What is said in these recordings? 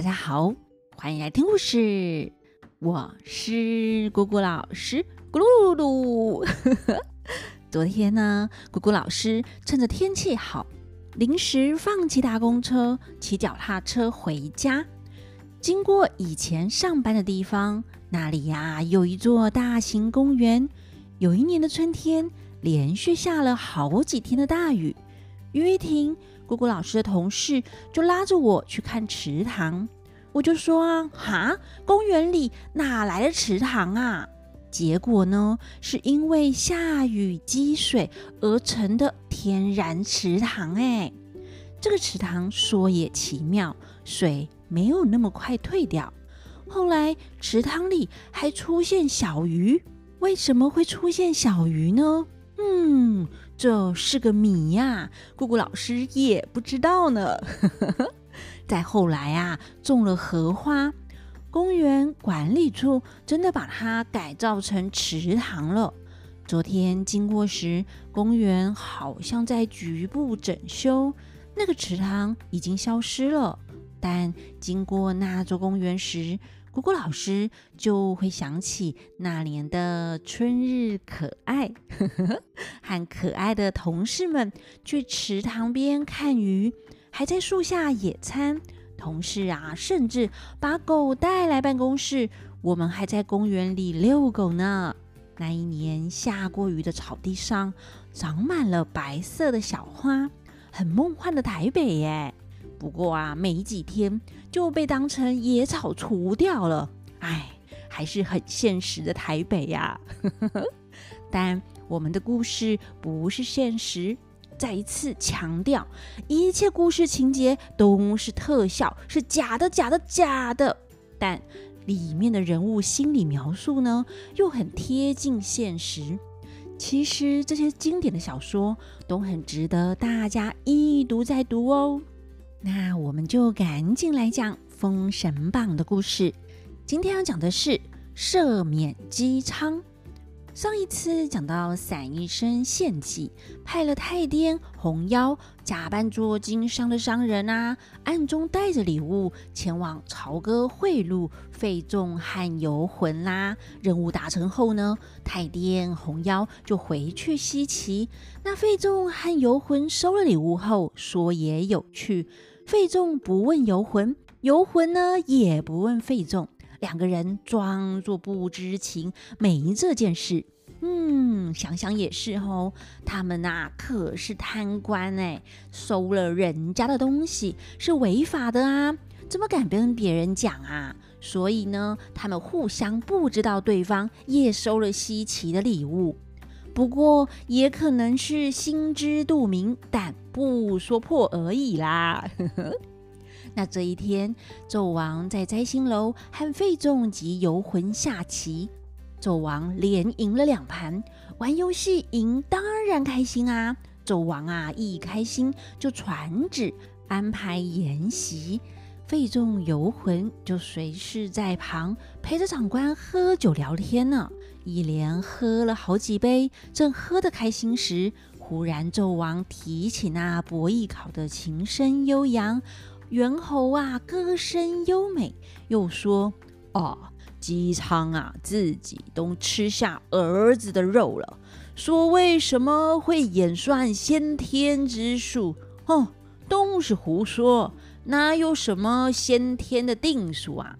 大家好，欢迎来听故事。我是姑姑老师，咕噜噜噜。昨天呢，姑姑老师趁着天气好，临时放弃搭公车，骑脚踏车回家。经过以前上班的地方，那里呀有一座大型公园。有一年的春天，连续下了好几天的大雨。雨一停，姑姑老师的同事就拉着我去看池塘，我就说啊，哈，公园里哪来的池塘啊？结果呢，是因为下雨积水而成的天然池塘。哎，这个池塘说也奇妙，水没有那么快退掉。后来池塘里还出现小鱼，为什么会出现小鱼呢？嗯。这是个谜呀，姑姑老师也不知道呢。再后来啊，种了荷花，公园管理处真的把它改造成池塘了。昨天经过时，公园好像在局部整修，那个池塘已经消失了。但经过那座公园时，姑姑老师就会想起那年的春日可爱，呵呵，和可爱的同事们去池塘边看鱼，还在树下野餐。同事啊，甚至把狗带来办公室，我们还在公园里遛狗呢。那一年下过雨的草地上，长满了白色的小花，很梦幻的台北耶。不过啊，没几天就被当成野草除掉了。哎，还是很现实的台北呀。但我们的故事不是现实，再一次强调，一切故事情节都是特效，是假的，假的，假的。但里面的人物心理描述呢，又很贴近现实。其实这些经典的小说都很值得大家一读再读哦。那我们就赶紧来讲《封神榜》的故事。今天要讲的是赦免姬昌。上一次讲到伞医生献计，派了太监红妖假扮做经商的商人啊，暗中带着礼物前往朝歌贿赂费仲和游魂啦。任务达成后呢，太监红妖就回去西岐。那费仲和游魂收了礼物后，说也有趣。费仲不问游魂，游魂呢也不问费仲，两个人装作不知情，没这件事。嗯，想想也是哦，他们呐、啊、可是贪官哎，收了人家的东西是违法的啊，怎么敢跟别人讲啊？所以呢，他们互相不知道对方也收了西岐的礼物。不过也可能是心知肚明，但不说破而已啦。那这一天，纣王在摘星楼和费仲及游魂下棋，纣王连赢了两盘。玩游戏赢当然开心啊！纣王啊一开心就传旨安排筵席。费仲、游魂就随侍在旁，陪着长官喝酒聊天呢。一连喝了好几杯，正喝得开心时，忽然纣王提起那伯邑考的琴声悠扬，猿猴啊歌声优美，又说：“哦，姬昌啊，自己都吃下儿子的肉了，说为什么会演算先天之术？哦，都是胡说。”哪有什么先天的定数啊？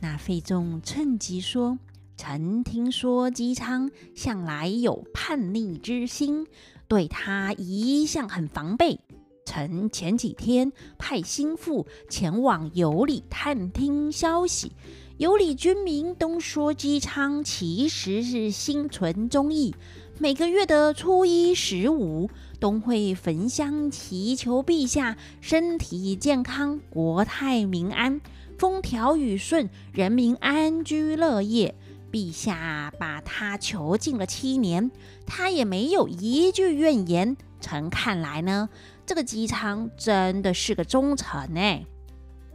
那费仲趁机说：“臣听说姬昌向来有叛逆之心，对他一向很防备。臣前几天派心腹前往有里探听消息，有里军民都说姬昌其实是心存忠义。”每个月的初一、十五都会焚香祈求陛下身体健康、国泰民安、风调雨顺、人民安居乐业。陛下把他囚禁了七年，他也没有一句怨言。臣看来呢，这个姬昌真的是个忠臣呢。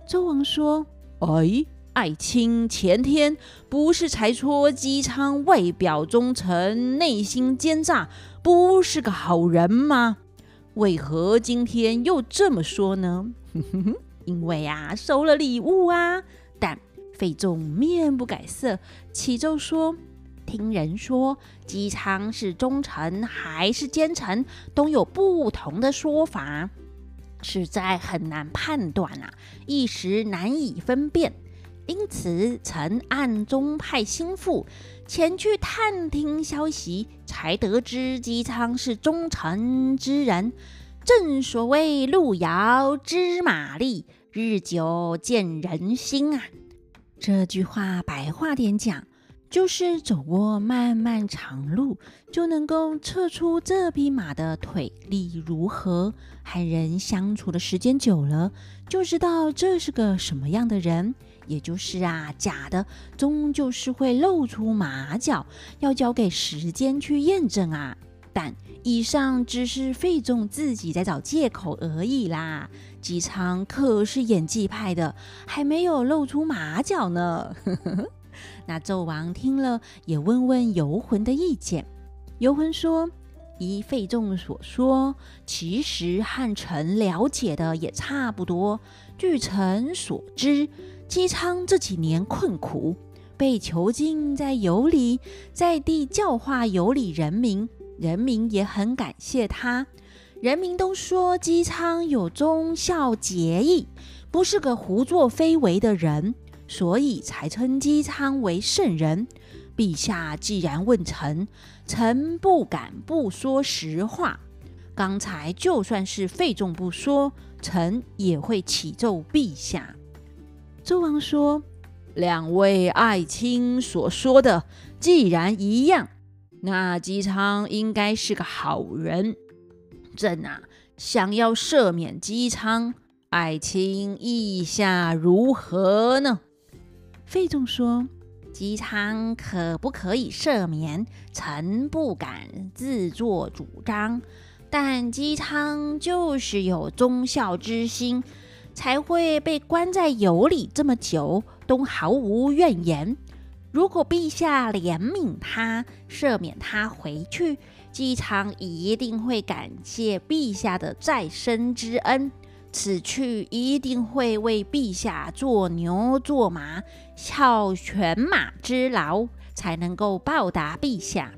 周王说：“哎。”爱卿前天不是才说姬昌外表忠诚，内心奸诈，不是个好人吗？为何今天又这么说呢？哼 哼因为啊收了礼物啊。但费仲面不改色，启奏说：“听人说姬昌是忠臣还是奸臣，都有不同的说法，实在很难判断啊，一时难以分辨。因此，臣暗中派心腹前去探听消息，才得知姬昌是忠臣之人。正所谓路遥知马力，日久见人心啊。”这句话白话点讲，就是走过漫漫长路，就能够测出这匹马的腿力如何；和人相处的时间久了，就知道这是个什么样的人。也就是啊，假的终究是会露出马脚，要交给时间去验证啊。但以上只是费仲自己在找借口而已啦。姬昌可是演技派的，还没有露出马脚呢。那纣王听了，也问问游魂的意见。游魂说：“依费仲所说，其实汉臣了解的也差不多。据臣所知，姬昌这几年困苦，被囚禁在羑里，在地教化羑里人民，人民也很感谢他。”人民都说姬昌有忠孝节义，不是个胡作非为的人，所以才称姬昌为圣人。陛下既然问臣，臣不敢不说实话。刚才就算是费仲不说，臣也会启奏陛下。周王说：“两位爱卿所说的既然一样，那姬昌应该是个好人。”朕啊，想要赦免姬昌，爱卿意下如何呢？费仲说：“姬昌可不可以赦免？臣不敢自作主张。但姬昌就是有忠孝之心，才会被关在羑里这么久，都毫无怨言。如果陛下怜悯他，赦免他回去。”姬昌一定会感谢陛下的再生之恩，此去一定会为陛下做牛做马，效犬马之劳，才能够报答陛下。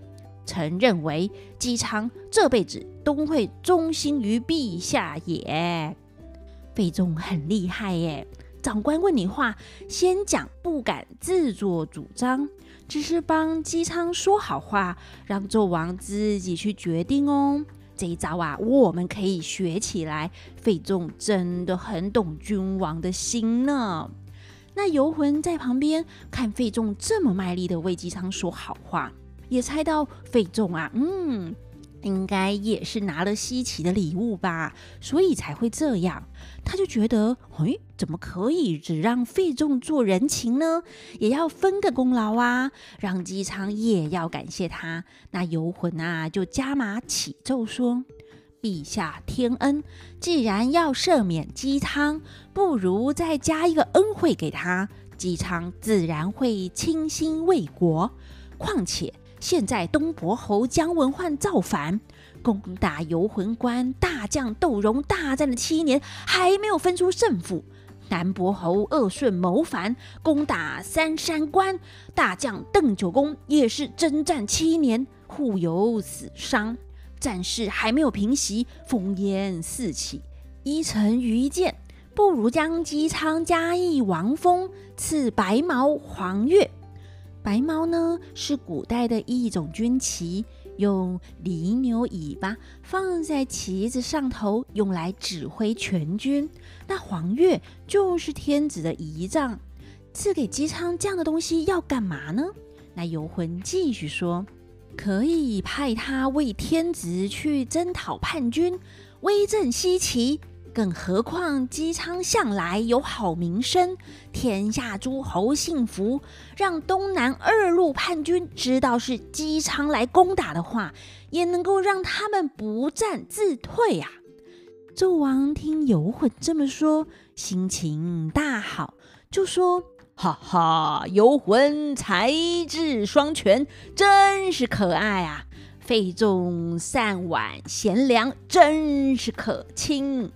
臣认为姬昌这辈子都会忠心于陛下也。费仲很厉害耶，长官问你话，先讲不敢自作主张。只是帮姬昌说好话，让纣王自己去决定哦。这一招啊，我们可以学起来。费仲真的很懂君王的心呢。那游魂在旁边看费仲这么卖力的为姬昌说好话，也猜到费仲啊，嗯。应该也是拿了稀奇的礼物吧，所以才会这样。他就觉得，哎，怎么可以只让费仲做人情呢？也要分个功劳啊，让姬昌也要感谢他。那游魂啊，就加码启奏说：“陛下天恩，既然要赦免姬昌，不如再加一个恩惠给他，姬昌自然会倾心为国。况且。”现在东伯侯姜文焕造反，攻打游魂关，大将窦融大战了七年，还没有分出胜负。南伯侯鄂顺谋反，攻打三山关，大将邓九公也是征战七年，互有死伤，战事还没有平息，烽烟四起。依臣愚见，不如将姬昌加义王封，赐白毛黄鉞。白毛呢，是古代的一种军旗，用犁牛尾巴放在旗子上头，用来指挥全军。那黄鉞就是天子的仪仗，赐给姬昌这样的东西要干嘛呢？那游浑继续说，可以派他为天子去征讨叛军，威震西岐。更何况姬昌向来有好名声，天下诸侯信服，让东南二路叛军知道是姬昌来攻打的话，也能够让他们不战自退啊！纣王听游魂这么说，心情大好，就说：“哈哈，游魂才智双全，真是可爱啊！费仲善婉贤良，真是可亲。”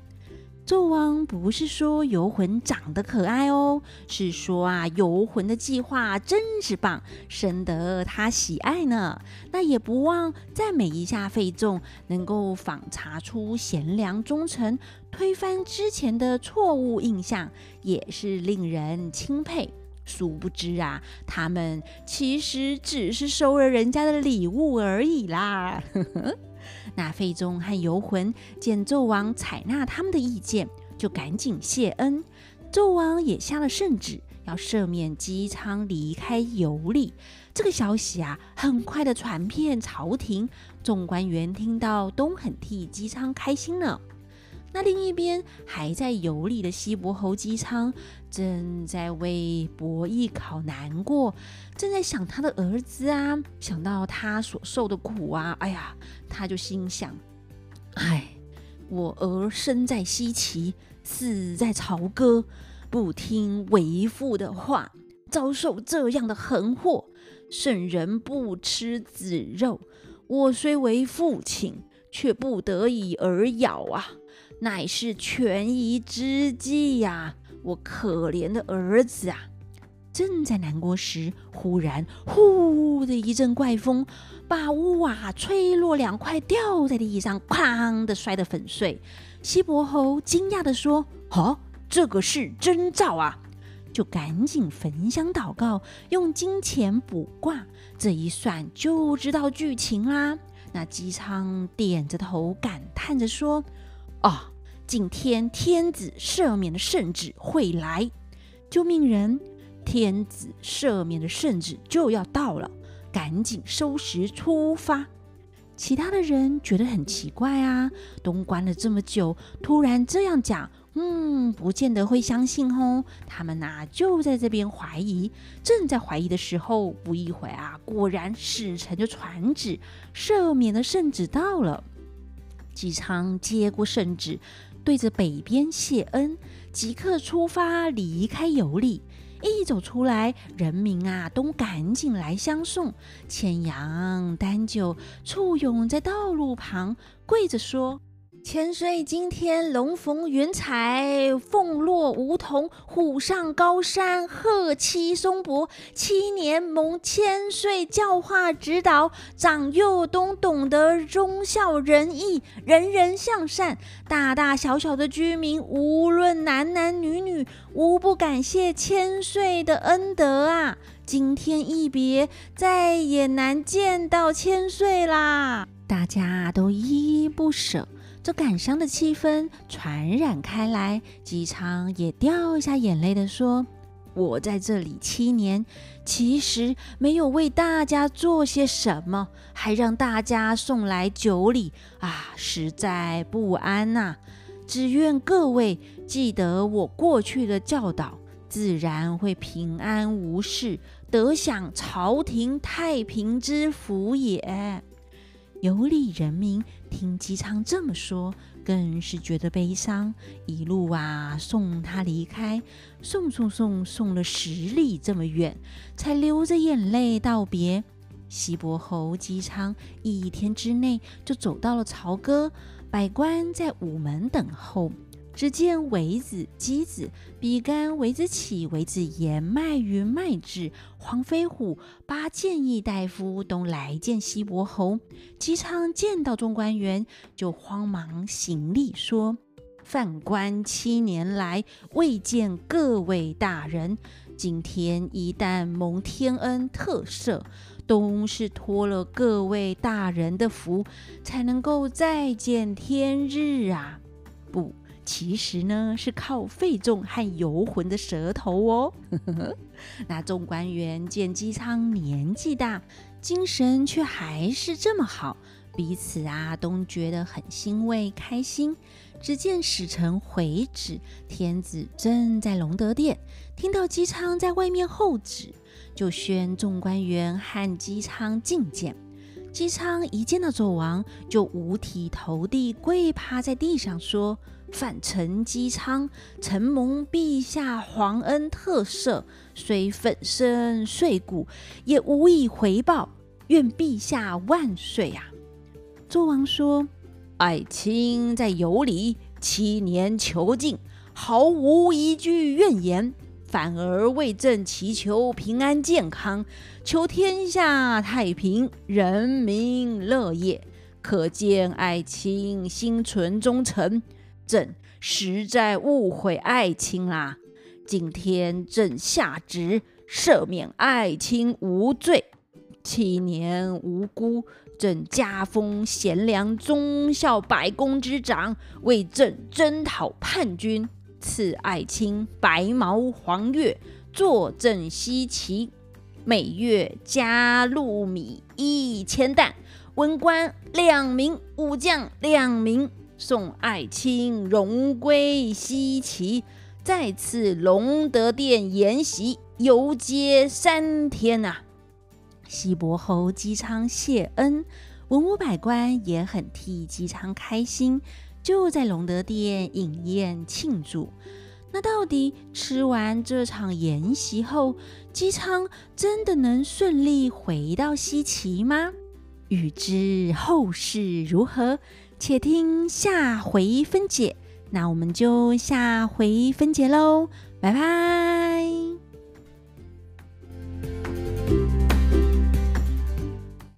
纣王不是说游魂长得可爱哦，是说啊，游魂的计划真是棒，深得他喜爱呢。那也不忘赞美一下费仲，能够访查出贤良忠臣，推翻之前的错误印象，也是令人钦佩。殊不知啊，他们其实只是收了人家的礼物而已啦。那费仲和游魂见纣王采纳他们的意见，就赶紧谢恩。纣王也下了圣旨，要赦免姬昌离开游历。这个消息啊，很快的传遍朝廷，众官员听到都很替姬昌开心呢。那另一边还在游历的西伯侯姬昌，正在为伯邑考难过，正在想他的儿子啊，想到他所受的苦啊，哎呀，他就心想：哎，我儿生在西岐，死在朝歌，不听为父的话，遭受这样的横祸，圣人不吃子肉，我虽为父亲，却不得已而咬啊。乃是权宜之计呀！我可怜的儿子啊！正在难过时，忽然呼的一阵怪风，把屋瓦吹落两块，掉在地上，哐的摔得粉碎。西伯侯惊讶地说：“哦，这个是征兆啊！”就赶紧焚香祷告，用金钱卜卦。这一算就知道剧情啦。那姬昌点着头，感叹着说。啊！今天天子赦免的圣旨会来，救命人，天子赦免的圣旨就要到了，赶紧收拾出发。其他的人觉得很奇怪啊，东关了这么久，突然这样讲，嗯，不见得会相信哦。他们呐、就在这边怀疑，正在怀疑的时候，不一会啊，果然使臣就传旨，赦免的圣旨到了。姬昌接过圣旨，对着北边谢恩，即刻出发离开游历。一走出来，人民啊都赶紧来相送，牵羊担酒，簇拥在道路旁，跪着说。千岁今天龙逢云彩，凤落梧桐，虎上高山，鹤栖松柏。七年蒙千岁教化指导，长幼都懂得忠孝仁义，人人向善。大大小小的居民，无论男男女女，无不感谢千岁的恩德啊！今天一别，再也难见到千岁啦！大家都依依不舍。这感伤的气氛传染开来，姬昌也掉下眼泪地说：“我在这里七年，其实没有为大家做些什么，还让大家送来酒礼啊，实在不安呐、只愿各位记得我过去的教导，自然会平安无事，得享朝廷太平之福也。”游历人民听姬昌这么说，更是觉得悲伤。一路啊送他离开，送送送送了十里这么远，才流着眼泪道别。西伯侯姬昌一天之内就走到了朝歌，百官在午门等候。只见韦子、箕子、比干、韦子启、韦子言、麦云、麦稚、黄飞虎八谏议大夫都来见西伯侯。姬昌见到众官员，就慌忙行礼说：“犯官七年来未见各位大人，今天一旦蒙天恩特赦，都是托了各位大人的福，才能够再见天日啊！不。”其实呢，是靠费仲和游魂的舌头哦。那众官员见姬昌年纪大，精神却还是这么好，彼此啊都觉得很欣慰开心。只见使臣回旨，天子正在隆德殿，听到姬昌在外面候旨，就宣众官员和姬昌觐见。姬昌一见到纣王，就五体投地跪趴在地上说。犯臣姬昌，承蒙陛下皇恩特赦，虽粉身碎骨，也无以回报。愿陛下万岁啊！周王说：“爱卿在游离，七年囚禁，毫无一句怨言，反而为朕祈求平安健康，求天下太平，人民乐业。可见爱卿心存忠诚，朕实在误会爱卿啦。今天朕下旨赦免爱卿无罪，七年无辜，朕加封贤良忠孝百工之长，为朕征讨叛军，赐爱卿白毛黄鉞，坐镇西岐，每月加禄米一千担。文官两名，武将两名，送爱卿荣归西岐，再次隆德殿筵席，游街三天呐、西伯侯姬昌谢恩，文武百官也很替姬昌开心，就在隆德殿饮宴庆祝。那到底吃完这场筵席后，姬昌真的能顺利回到西岐吗？欲知后事如何，且听下回分解。那我们就下回分解喽，拜拜。